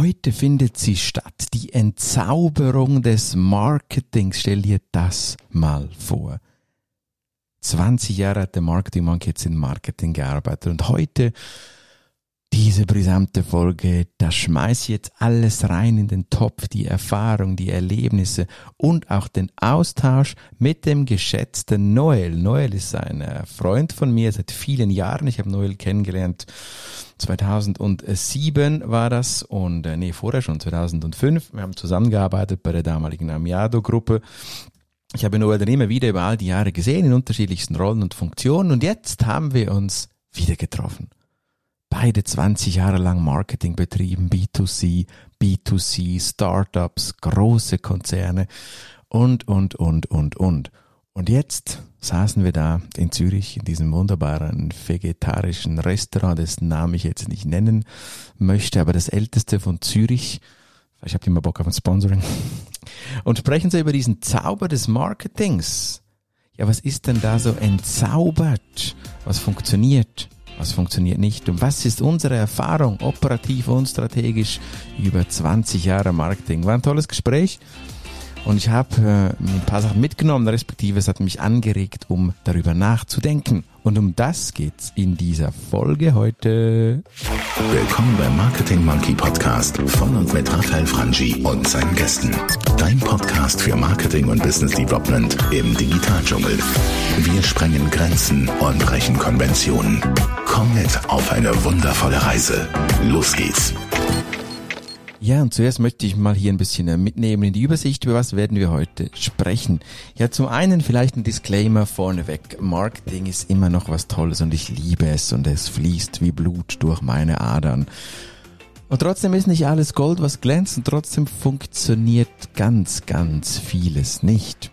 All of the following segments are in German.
Heute findet sie statt, die Entzauberung des Marketings. Stell dir das mal vor. 20 Jahre hat der Marketing Monkey jetzt in Marketing gearbeitet und heute diese brisante Folge, da schmeiß ich jetzt alles rein in den Topf, die Erfahrung, die Erlebnisse und auch den Austausch mit dem geschätzten Noel. Noel ist ein äh, Freund von mir seit vielen Jahren. Ich habe Noel kennengelernt 2007 war das und äh, nee, vorher schon 2005. Wir haben zusammengearbeitet bei der damaligen Amiado-Gruppe. Ich habe Noel dann immer wieder über all die Jahre gesehen in unterschiedlichsten Rollen und Funktionen und jetzt haben wir uns wieder getroffen beide 20 Jahre lang Marketing betrieben, B2C, B2C, Startups, große Konzerne und, und, und, und, und. Und jetzt saßen wir da in Zürich in diesem wunderbaren vegetarischen Restaurant, dessen Namen ich jetzt nicht nennen möchte, aber das älteste von Zürich. Ich habe immer Bock auf ein Sponsoring. Und sprechen Sie über diesen Zauber des Marketings. Ja, was ist denn da so entzaubert? Was funktioniert? Was funktioniert nicht und was ist unsere Erfahrung operativ und strategisch über 20 Jahre Marketing. War ein tolles Gespräch und ich habe äh, ein paar Sachen mitgenommen, respektive es hat mich angeregt, um darüber nachzudenken. Und um das geht's in dieser Folge heute. Willkommen beim Marketing Monkey Podcast von und mit Raphael Frangi und seinen Gästen. Dein Podcast für Marketing und Business Development im Digitaldschungel. Wir sprengen Grenzen und brechen Konventionen. Komm mit auf eine wundervolle Reise. Los geht's. Ja, und zuerst möchte ich mal hier ein bisschen äh, mitnehmen in die Übersicht, über was werden wir heute sprechen. Ja, zum einen vielleicht ein Disclaimer vorneweg. Marketing ist immer noch was Tolles und ich liebe es und es fließt wie Blut durch meine Adern. Und trotzdem ist nicht alles Gold, was glänzt und trotzdem funktioniert ganz, ganz vieles nicht.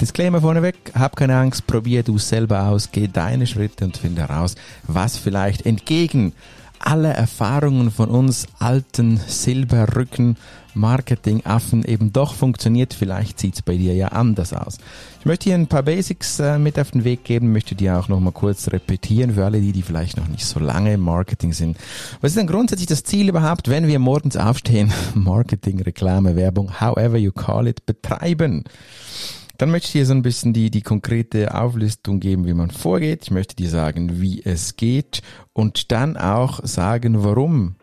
Disclaimer vorneweg, hab keine Angst, probier du selber aus, geh deine Schritte und finde heraus, was vielleicht entgegen alle Erfahrungen von uns alten Silberrücken Marketingaffen eben doch funktioniert. Vielleicht sieht's bei dir ja anders aus. Ich möchte hier ein paar Basics äh, mit auf den Weg geben, möchte die auch nochmal kurz repetieren für alle die, die vielleicht noch nicht so lange im Marketing sind. Was ist denn grundsätzlich das Ziel überhaupt, wenn wir morgens aufstehen? Marketing, Reklame, Werbung, however you call it, betreiben. Dann möchte ich dir so ein bisschen die, die konkrete Auflistung geben, wie man vorgeht. Ich möchte dir sagen, wie es geht und dann auch sagen, warum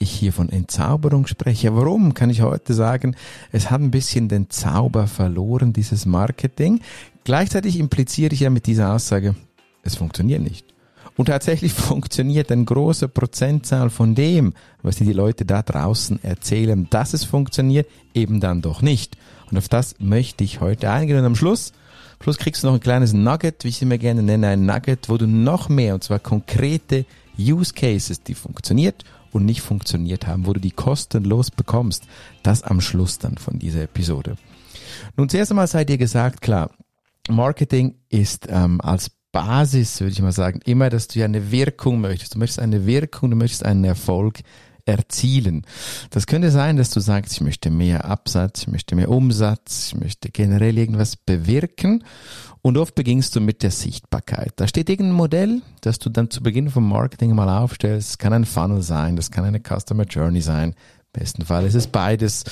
ich hier von Entzauberung spreche. Warum kann ich heute sagen, es hat ein bisschen den Zauber verloren, dieses Marketing. Gleichzeitig impliziere ich ja mit dieser Aussage, es funktioniert nicht. Und tatsächlich funktioniert ein großer Prozentzahl von dem, was die Leute da draußen erzählen, dass es funktioniert, eben dann doch nicht. Und auf das möchte ich heute eingehen. Und am Schluss, Schluss kriegst du noch ein kleines Nugget, wie ich es immer gerne nenne, ein Nugget, wo du noch mehr, und zwar konkrete Use Cases, die funktioniert und nicht funktioniert haben, wo du die kostenlos bekommst. Das am Schluss dann von dieser Episode. Nun, zuerst einmal sei dir gesagt, klar, Marketing ist ähm, als Basis, würde ich mal sagen, immer, dass du ja eine Wirkung möchtest. Du möchtest eine Wirkung, du möchtest einen Erfolg erzielen. Das könnte sein, dass du sagst, ich möchte mehr Absatz, ich möchte mehr Umsatz, ich möchte generell irgendwas bewirken. Und oft beginnst du mit der Sichtbarkeit. Da steht irgendein Modell, das du dann zu Beginn vom Marketing mal aufstellst. Das kann ein Funnel sein, das kann eine Customer Journey sein, besten Fall ist es beides.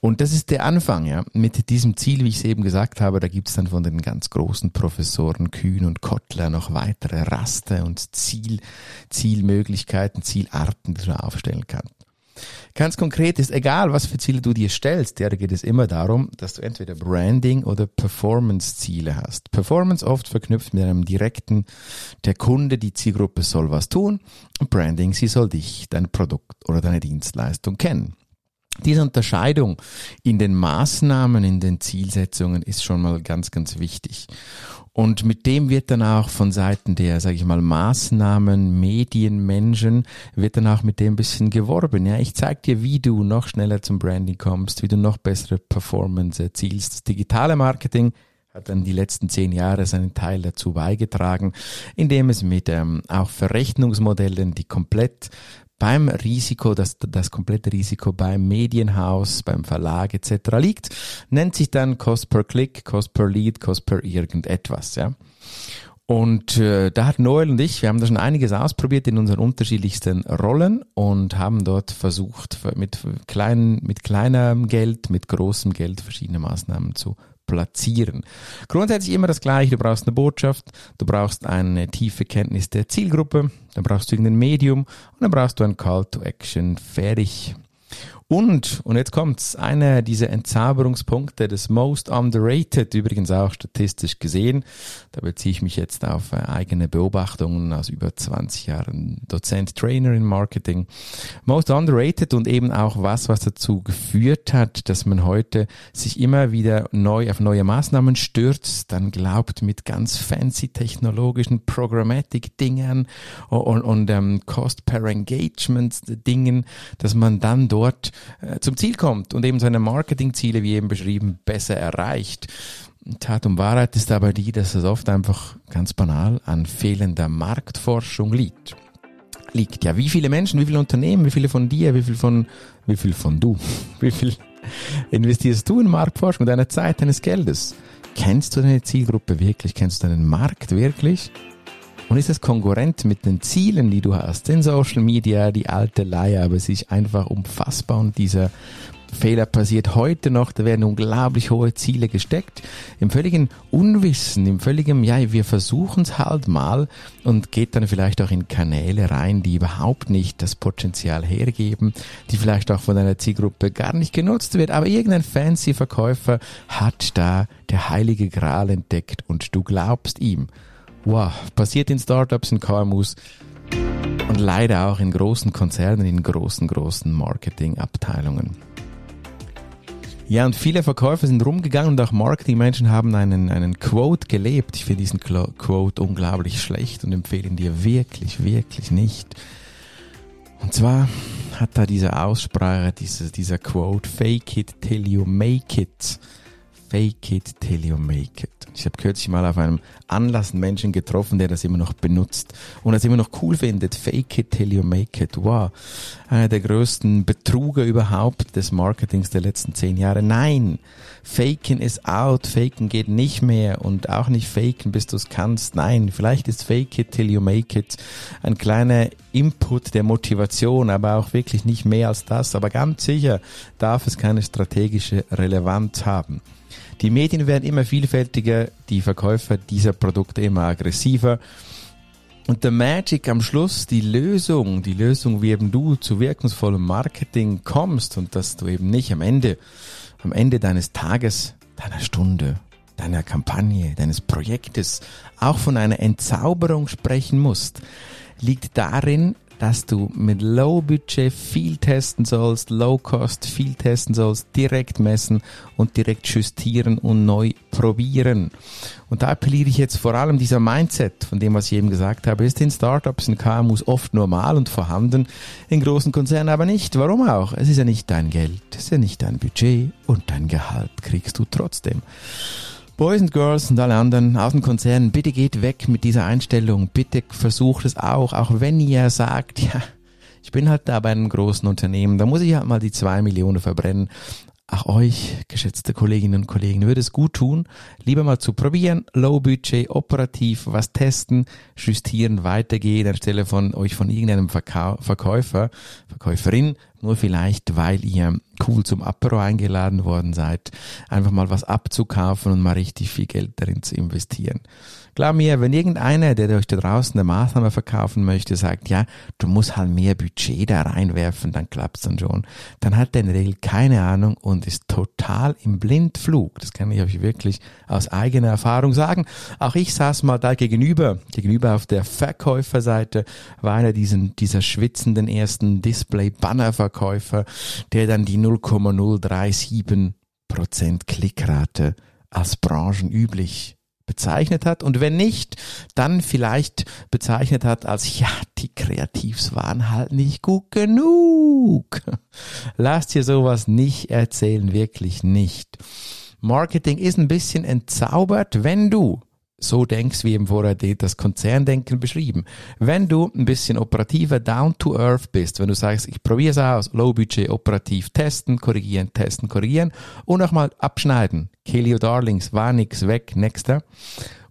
Und das ist der Anfang, ja. Mit diesem Ziel, wie ich es eben gesagt habe, da gibt es dann von den ganz großen Professoren Kühn und Kottler noch weitere Raster und Ziel, Zielmöglichkeiten, Zielarten, die du aufstellen kannst. Ganz konkret ist egal, was für Ziele du dir stellst, da geht es immer darum, dass du entweder Branding oder Performance-Ziele hast. Performance oft verknüpft mit einem direkten, der Kunde, die Zielgruppe soll was tun und Branding, sie soll dich, dein Produkt oder deine Dienstleistung kennen. Diese Unterscheidung in den Maßnahmen, in den Zielsetzungen ist schon mal ganz, ganz wichtig. Und mit dem wird dann auch von Seiten der, sage ich mal, Maßnahmen, Medienmenschen, wird dann auch mit dem bisschen geworben. Ja, ich zeige dir, wie du noch schneller zum Branding kommst, wie du noch bessere Performance erzielst. Das digitale Marketing hat dann die letzten zehn Jahre seinen Teil dazu beigetragen, indem es mit ähm, auch Verrechnungsmodellen, die komplett beim Risiko, das, das komplette Risiko beim Medienhaus, beim Verlag etc. liegt, nennt sich dann Cost per Click, Cost per Lead, Cost per irgendetwas, ja. Und äh, da hat Noel und ich, wir haben da schon einiges ausprobiert in unseren unterschiedlichsten Rollen und haben dort versucht, mit, kleinen, mit kleinem Geld, mit großem Geld verschiedene Maßnahmen zu platzieren. Grundsätzlich immer das Gleiche. Du brauchst eine Botschaft, du brauchst eine tiefe Kenntnis der Zielgruppe, dann brauchst du irgendein Medium und dann brauchst du ein Call to Action. Fertig. Und, und jetzt kommt's, einer dieser Entzauberungspunkte des Most Underrated, übrigens auch statistisch gesehen, da beziehe ich mich jetzt auf äh, eigene Beobachtungen aus über 20 Jahren Dozent, Trainer in Marketing. Most Underrated und eben auch was, was dazu geführt hat, dass man heute sich immer wieder neu auf neue Maßnahmen stürzt, dann glaubt mit ganz fancy technologischen Programmatic-Dingern und, und, und ähm, Cost per Engagement-Dingen, dass man dann dort äh, zum Ziel kommt und eben seine Marketingziele, wie eben beschrieben, besser erreicht. Tat und Wahrheit ist aber die, dass es oft einfach ganz banal an fehlender Marktforschung liegt. Liegt ja, wie viele Menschen, wie viele Unternehmen, wie viele von dir, wie viel von, wie viel von du, wie viel investierst du in Marktforschung, deiner Zeit, deines Geldes? Kennst du deine Zielgruppe wirklich? Kennst du deinen Markt wirklich? Und ist es konkurrent mit den Zielen, die du hast? In Social Media, die alte Leier, aber es ist einfach unfassbar und dieser Fehler passiert heute noch, da werden unglaublich hohe Ziele gesteckt, im völligen Unwissen, im völligen, ja, wir versuchen es halt mal und geht dann vielleicht auch in Kanäle rein, die überhaupt nicht das Potenzial hergeben, die vielleicht auch von einer Zielgruppe gar nicht genutzt wird, aber irgendein fancy Verkäufer hat da der heilige Gral entdeckt und du glaubst ihm. Wow, passiert in Startups, in KMUs und leider auch in großen Konzernen, in großen, großen Marketingabteilungen. Ja, und viele Verkäufer sind rumgegangen und auch Marketingmenschen haben einen, einen Quote gelebt. Ich finde diesen Quote unglaublich schlecht und empfehle ihn dir wirklich, wirklich nicht. Und zwar hat da diese Aussprache, diese, dieser Quote, fake it till you make it. Fake it till you make it. Ich habe kürzlich mal auf einem Anlass einen Menschen getroffen, der das immer noch benutzt und das immer noch cool findet. Fake it till you make it. Wow. Einer der größten Betruger überhaupt des Marketings der letzten zehn Jahre. Nein. Faken ist out. Faken geht nicht mehr und auch nicht faken, bis du es kannst. Nein. Vielleicht ist fake it till you make it ein kleiner Input der Motivation, aber auch wirklich nicht mehr als das. Aber ganz sicher darf es keine strategische Relevanz haben. Die Medien werden immer vielfältiger, die Verkäufer dieser Produkte immer aggressiver. Und der Magic am Schluss, die Lösung, die Lösung, wie eben du zu wirkungsvollem Marketing kommst und dass du eben nicht am Ende, am Ende deines Tages, deiner Stunde, deiner Kampagne, deines Projektes auch von einer Entzauberung sprechen musst, liegt darin, dass du mit Low Budget viel testen sollst, Low Cost viel testen sollst, direkt messen und direkt justieren und neu probieren. Und da appelliere ich jetzt vor allem dieser Mindset, von dem, was ich eben gesagt habe, ist in Startups, in KMUs oft normal und vorhanden, in großen Konzernen aber nicht. Warum auch? Es ist ja nicht dein Geld, es ist ja nicht dein Budget und dein Gehalt kriegst du trotzdem. Boys and Girls und alle anderen Außenkonzernen, bitte geht weg mit dieser Einstellung. Bitte versucht es auch, auch wenn ihr sagt, ja, ich bin halt da bei einem großen Unternehmen, da muss ich halt mal die zwei Millionen verbrennen. Auch euch, geschätzte Kolleginnen und Kollegen, würde es gut tun, lieber mal zu probieren, Low Budget, operativ, was testen, justieren, weitergehen, anstelle von euch von irgendeinem Verkäufer, Verkäuferin nur vielleicht, weil ihr cool zum Apero eingeladen worden seid, einfach mal was abzukaufen und mal richtig viel Geld darin zu investieren. Glaub mir, wenn irgendeiner, der euch da draußen eine Maßnahme verkaufen möchte, sagt, ja, du musst halt mehr Budget da reinwerfen, dann klappt's dann schon. Dann hat der in der Regel keine Ahnung und ist total im Blindflug. Das kann ich euch wirklich aus eigener Erfahrung sagen. Auch ich saß mal da gegenüber, gegenüber auf der Verkäuferseite, war einer diesen, dieser schwitzenden ersten Display-Banner-Verkäufer, der dann die 0,037 Prozent Klickrate als branchenüblich bezeichnet hat und wenn nicht, dann vielleicht bezeichnet hat als ja, die Kreativs waren halt nicht gut genug. Lasst dir sowas nicht erzählen, wirklich nicht. Marketing ist ein bisschen entzaubert, wenn du so denkst, wie eben vorher das Konzerndenken beschrieben. Wenn du ein bisschen operativer down to earth bist, wenn du sagst, ich probiere es aus, Low Budget operativ testen, korrigieren, testen, korrigieren und auch mal abschneiden. Your darlings, war nix weg, nächster.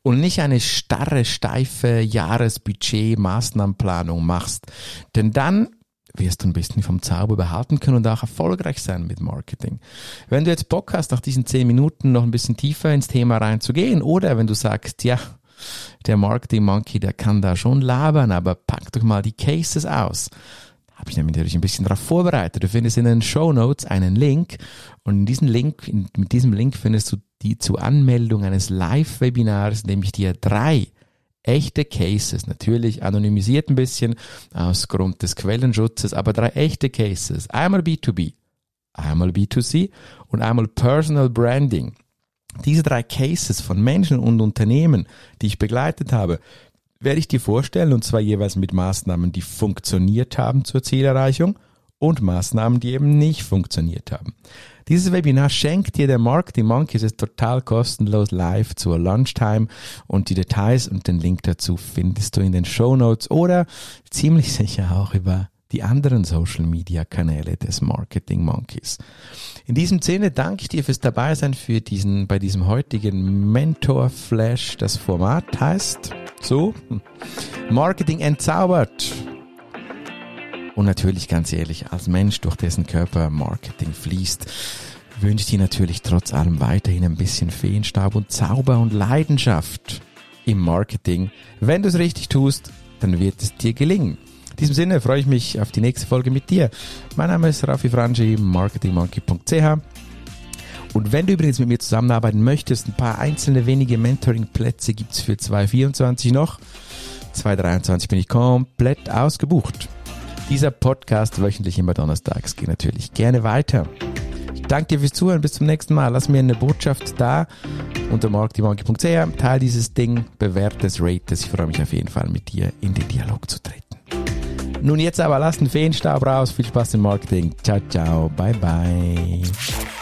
und nicht eine starre, steife Jahresbudget, Maßnahmenplanung machst. Denn dann wirst du ein bisschen vom Zauber behalten können und auch erfolgreich sein mit Marketing. Wenn du jetzt Bock hast, nach diesen zehn Minuten noch ein bisschen tiefer ins Thema reinzugehen oder wenn du sagst, ja, der Marketing Monkey, der kann da schon labern, aber pack doch mal die Cases aus. Habe ich natürlich ein bisschen darauf vorbereitet. Du findest in den Show Notes einen Link und in diesem Link, in, mit diesem Link findest du die zur Anmeldung eines Live-Webinars, in dem ich dir drei echte Cases, natürlich anonymisiert ein bisschen aus Grund des Quellenschutzes, aber drei echte Cases. Einmal B2B, einmal B2C und einmal Personal Branding. Diese drei Cases von Menschen und Unternehmen, die ich begleitet habe, werde ich dir vorstellen und zwar jeweils mit Maßnahmen, die funktioniert haben zur Zielerreichung und Maßnahmen, die eben nicht funktioniert haben. Dieses Webinar schenkt dir der Marketing Monkey. Es ist total kostenlos live zur Lunchtime und die Details und den Link dazu findest du in den Show Notes oder ziemlich sicher auch über die anderen Social Media Kanäle des Marketing Monkeys. In diesem Sinne danke ich dir fürs Dabeisein für diesen, bei diesem heutigen Mentor Flash. Das Format heißt so, Marketing entzaubert. Und natürlich ganz ehrlich, als Mensch, durch dessen Körper Marketing fließt, wünsche ich dir natürlich trotz allem weiterhin ein bisschen Feenstaub und Zauber und Leidenschaft im Marketing. Wenn du es richtig tust, dann wird es dir gelingen. In diesem Sinne freue ich mich auf die nächste Folge mit dir. Mein Name ist Rafi Frangi, marketingmonkey.ch. Und wenn du übrigens mit mir zusammenarbeiten möchtest, ein paar einzelne wenige Mentoring-Plätze gibt es für 2024 noch. 2023 bin ich komplett ausgebucht. Dieser Podcast wöchentlich immer donnerstags geht natürlich gerne weiter. Ich danke dir fürs Zuhören. Bis zum nächsten Mal. Lass mir eine Botschaft da unter marktimonki.ch. Teil dieses Ding, bewerte es, rate es. Ich freue mich auf jeden Fall mit dir in den Dialog zu treten. Nun jetzt aber lass den Feenstab raus. Viel Spaß im Marketing. Ciao, ciao. Bye, bye.